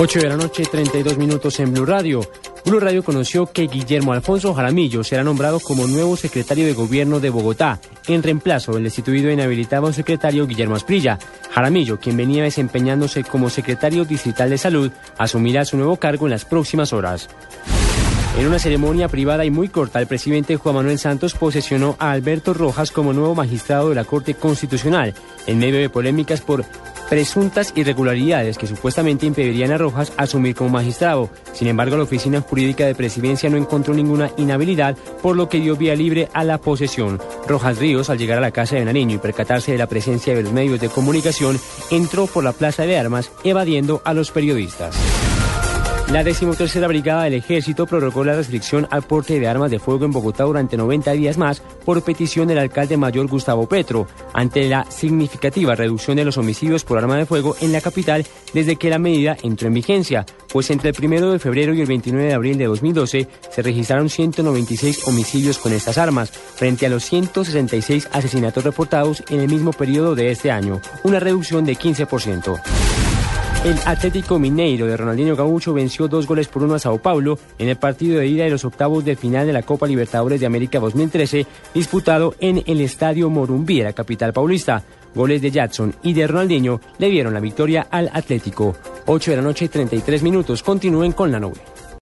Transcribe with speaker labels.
Speaker 1: 8 de la noche, 32 minutos en Blue Radio. Blue Radio conoció que Guillermo Alfonso Jaramillo será nombrado como nuevo secretario de gobierno de Bogotá, en reemplazo del destituido e inhabilitado secretario Guillermo Asprilla. Jaramillo, quien venía desempeñándose como secretario distrital de salud, asumirá su nuevo cargo en las próximas horas. En una ceremonia privada y muy corta, el presidente Juan Manuel Santos posesionó a Alberto Rojas como nuevo magistrado de la Corte Constitucional, en medio de polémicas por presuntas irregularidades que supuestamente impedirían a Rojas asumir como magistrado. Sin embargo, la Oficina Jurídica de Presidencia no encontró ninguna inhabilidad, por lo que dio vía libre a la posesión. Rojas Ríos, al llegar a la casa de Nariño y percatarse de la presencia de los medios de comunicación, entró por la Plaza de Armas evadiendo a los periodistas. La decimotercera brigada del ejército prorrogó la restricción al porte de armas de fuego en Bogotá durante 90 días más por petición del alcalde mayor Gustavo Petro, ante la significativa reducción de los homicidios por arma de fuego en la capital desde que la medida entró en vigencia, pues entre el 1 de febrero y el 29 de abril de 2012 se registraron 196 homicidios con estas armas, frente a los 166 asesinatos reportados en el mismo periodo de este año, una reducción de 15%. El Atlético Mineiro de Ronaldinho Gaucho venció dos goles por uno a Sao Paulo en el partido de ida de los octavos de final de la Copa Libertadores de América 2013, disputado en el Estadio Morumbí, la capital paulista. Goles de Jackson y de Ronaldinho le dieron la victoria al Atlético. 8 de la noche, 33 minutos. Continúen con la nube.